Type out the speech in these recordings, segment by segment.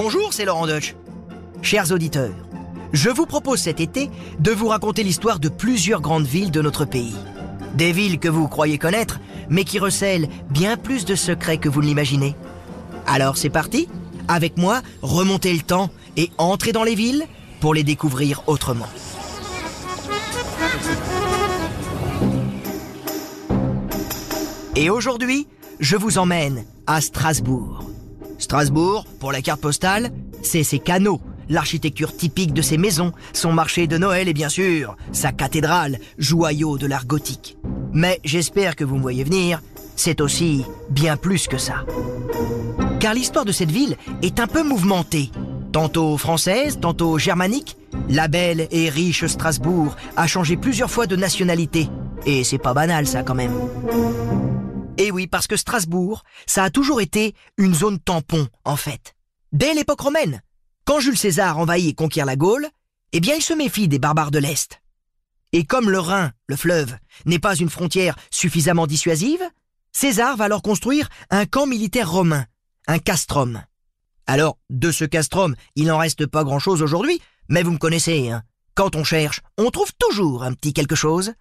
Bonjour, c'est Laurent Deutsch. Chers auditeurs, je vous propose cet été de vous raconter l'histoire de plusieurs grandes villes de notre pays. Des villes que vous croyez connaître, mais qui recèlent bien plus de secrets que vous ne l'imaginez. Alors c'est parti Avec moi, remontez le temps et entrez dans les villes pour les découvrir autrement. Et aujourd'hui, je vous emmène à Strasbourg. Strasbourg, pour la carte postale, c'est ses canaux, l'architecture typique de ses maisons, son marché de Noël et bien sûr, sa cathédrale, joyau de l'art gothique. Mais j'espère que vous me voyez venir, c'est aussi bien plus que ça. Car l'histoire de cette ville est un peu mouvementée. Tantôt française, tantôt germanique, la belle et riche Strasbourg a changé plusieurs fois de nationalité. Et c'est pas banal ça quand même. Et oui, parce que Strasbourg, ça a toujours été une zone tampon, en fait. Dès l'époque romaine, quand Jules César envahit et conquiert la Gaule, eh bien il se méfie des barbares de l'Est. Et comme le Rhin, le fleuve, n'est pas une frontière suffisamment dissuasive, César va alors construire un camp militaire romain, un castrum. Alors, de ce castrum, il n'en reste pas grand-chose aujourd'hui, mais vous me connaissez, hein. Quand on cherche, on trouve toujours un petit quelque chose.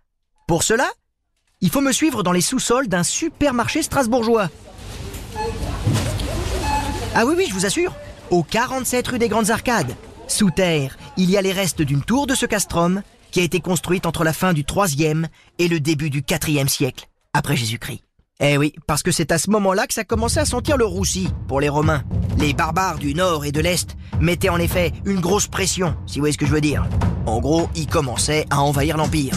Pour cela, il faut me suivre dans les sous-sols d'un supermarché strasbourgeois. Ah oui, oui, je vous assure, au 47 rue des Grandes Arcades, sous terre, il y a les restes d'une tour de ce castrum qui a été construite entre la fin du 3e et le début du 4e siècle, après Jésus-Christ. Eh oui, parce que c'est à ce moment-là que ça commençait à sentir le roussi pour les Romains. Les barbares du nord et de l'est mettaient en effet une grosse pression, si vous voyez ce que je veux dire. En gros, ils commençaient à envahir l'Empire.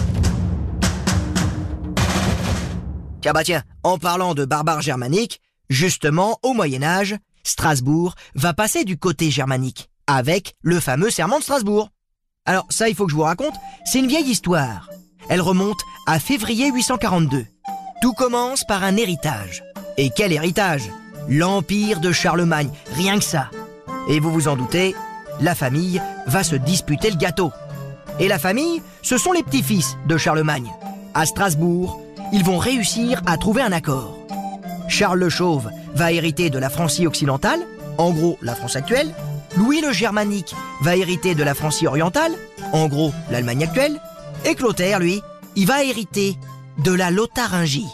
Tiens bah tiens, en parlant de barbares germaniques, justement, au Moyen Âge, Strasbourg va passer du côté germanique, avec le fameux serment de Strasbourg. Alors ça, il faut que je vous raconte, c'est une vieille histoire. Elle remonte à février 842. Tout commence par un héritage. Et quel héritage? L'empire de Charlemagne, rien que ça. Et vous vous en doutez, la famille va se disputer le gâteau. Et la famille, ce sont les petits-fils de Charlemagne. À Strasbourg, ils vont réussir à trouver un accord. Charles le Chauve va hériter de la Francie occidentale, en gros la France actuelle. Louis le Germanique va hériter de la Francie orientale, en gros l'Allemagne actuelle. Et Clotaire, lui, il va hériter de la Lotharingie.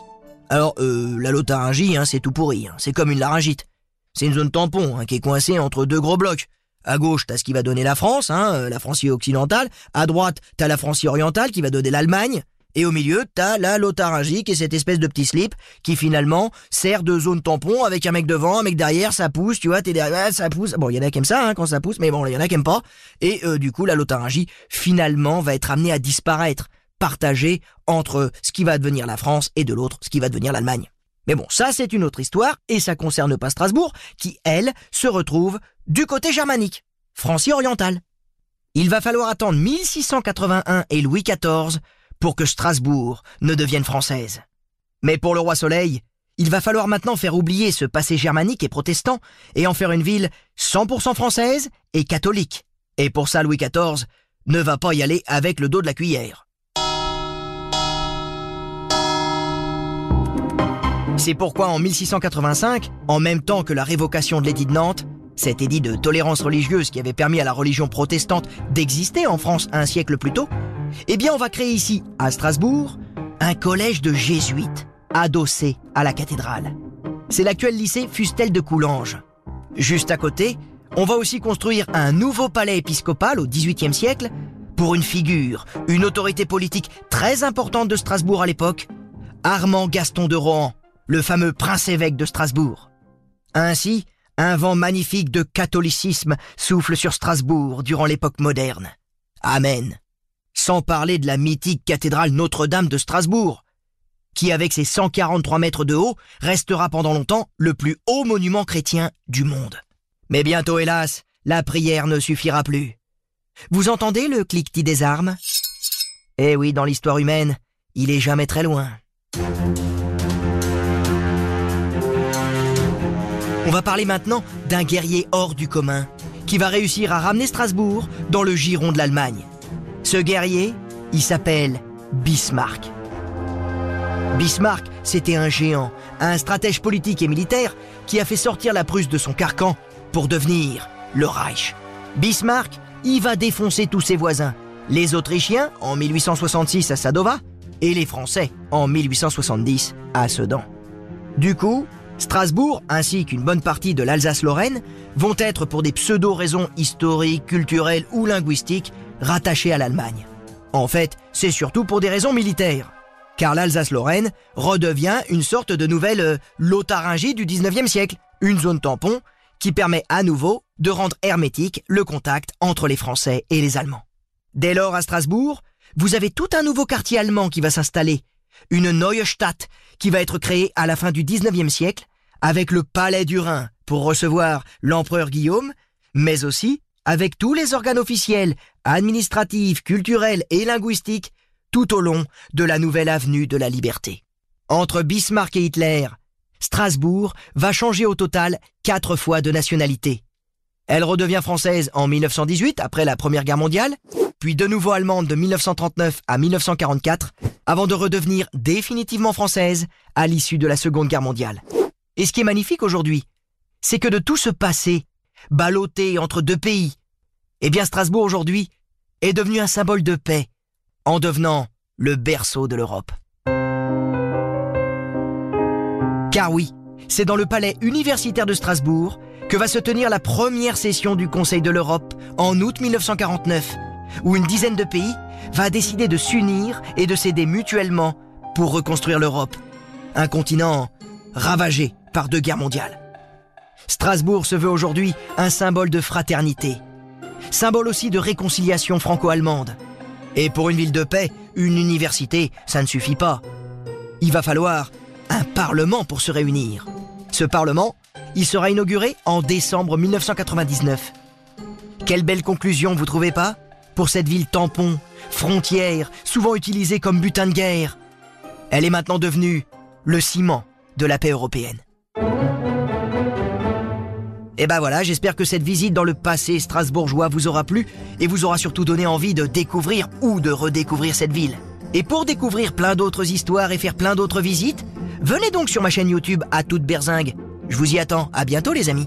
Alors, euh, la Lotharingie, hein, c'est tout pourri, hein. c'est comme une laryngite. C'est une zone tampon hein, qui est coincée entre deux gros blocs. À gauche, t'as ce qui va donner la France, hein, euh, la Francie occidentale. À droite, t'as la Francie orientale qui va donner l'Allemagne. Et au milieu, t'as la Lotharingie qui est cette espèce de petit slip qui finalement sert de zone tampon avec un mec devant, un mec derrière, ça pousse, tu vois, t'es derrière, ça pousse. Bon, il y en a qui aiment ça hein, quand ça pousse, mais bon, il y en a qui aiment pas. Et euh, du coup, la Lotharingie finalement va être amenée à disparaître, partagée entre ce qui va devenir la France et de l'autre ce qui va devenir l'Allemagne. Mais bon, ça c'est une autre histoire et ça concerne pas Strasbourg qui, elle, se retrouve du côté germanique, Francie orientale. Il va falloir attendre 1681 et Louis XIV pour que Strasbourg ne devienne française. Mais pour le roi Soleil, il va falloir maintenant faire oublier ce passé germanique et protestant et en faire une ville 100% française et catholique. Et pour ça, Louis XIV ne va pas y aller avec le dos de la cuillère. C'est pourquoi en 1685, en même temps que la révocation de l'édit de Nantes, cet édit de tolérance religieuse qui avait permis à la religion protestante d'exister en France un siècle plus tôt, eh bien on va créer ici, à Strasbourg, un collège de jésuites adossé à la cathédrale. C'est l'actuel lycée Fustel de Coulanges. Juste à côté, on va aussi construire un nouveau palais épiscopal au XVIIIe siècle pour une figure, une autorité politique très importante de Strasbourg à l'époque, Armand Gaston de Rohan, le fameux prince-évêque de Strasbourg. Ainsi, un vent magnifique de catholicisme souffle sur Strasbourg durant l'époque moderne. Amen. Sans parler de la mythique cathédrale Notre-Dame de Strasbourg, qui avec ses 143 mètres de haut restera pendant longtemps le plus haut monument chrétien du monde. Mais bientôt, hélas, la prière ne suffira plus. Vous entendez le cliquetis des armes? Eh oui, dans l'histoire humaine, il est jamais très loin. On va parler maintenant d'un guerrier hors du commun, qui va réussir à ramener Strasbourg dans le giron de l'Allemagne. Ce guerrier, il s'appelle Bismarck. Bismarck, c'était un géant, un stratège politique et militaire qui a fait sortir la Prusse de son carcan pour devenir le Reich. Bismarck, il va défoncer tous ses voisins. Les Autrichiens en 1866 à Sadova et les Français en 1870 à Sedan. Du coup, Strasbourg ainsi qu'une bonne partie de l'Alsace-Lorraine vont être pour des pseudo-raisons historiques, culturelles ou linguistiques rattachées à l'Allemagne. En fait, c'est surtout pour des raisons militaires car l'Alsace-Lorraine redevient une sorte de nouvelle euh, Lotharingie du 19e siècle, une zone tampon qui permet à nouveau de rendre hermétique le contact entre les Français et les Allemands. Dès lors, à Strasbourg, vous avez tout un nouveau quartier allemand qui va s'installer, une Neue Stadt qui va être créée à la fin du 19e siècle, avec le Palais du Rhin pour recevoir l'empereur Guillaume, mais aussi avec tous les organes officiels, administratifs, culturels et linguistiques tout au long de la nouvelle avenue de la liberté. Entre Bismarck et Hitler, Strasbourg va changer au total quatre fois de nationalité. Elle redevient française en 1918 après la Première Guerre mondiale, puis de nouveau allemande de 1939 à 1944, avant de redevenir définitivement française à l'issue de la Seconde Guerre mondiale. Et ce qui est magnifique aujourd'hui, c'est que de tout ce passé, ballotté entre deux pays, eh bien Strasbourg aujourd'hui est devenu un symbole de paix, en devenant le berceau de l'Europe. Car oui, c'est dans le palais universitaire de Strasbourg que va se tenir la première session du Conseil de l'Europe en août 1949, où une dizaine de pays va décider de s'unir et de s'aider mutuellement pour reconstruire l'Europe, un continent ravagé par deux guerres mondiales. Strasbourg se veut aujourd'hui un symbole de fraternité, symbole aussi de réconciliation franco-allemande, et pour une ville de paix, une université, ça ne suffit pas. Il va falloir un parlement pour se réunir. Ce parlement, il sera inauguré en décembre 1999. Quelle belle conclusion, vous trouvez pas? Pour cette ville tampon, frontière, souvent utilisée comme butin de guerre. Elle est maintenant devenue le ciment de la paix européenne. Et ben voilà, j'espère que cette visite dans le passé strasbourgeois vous aura plu et vous aura surtout donné envie de découvrir ou de redécouvrir cette ville. Et pour découvrir plein d'autres histoires et faire plein d'autres visites, venez donc sur ma chaîne YouTube à toute berzingue. Je vous y attends, à bientôt les amis.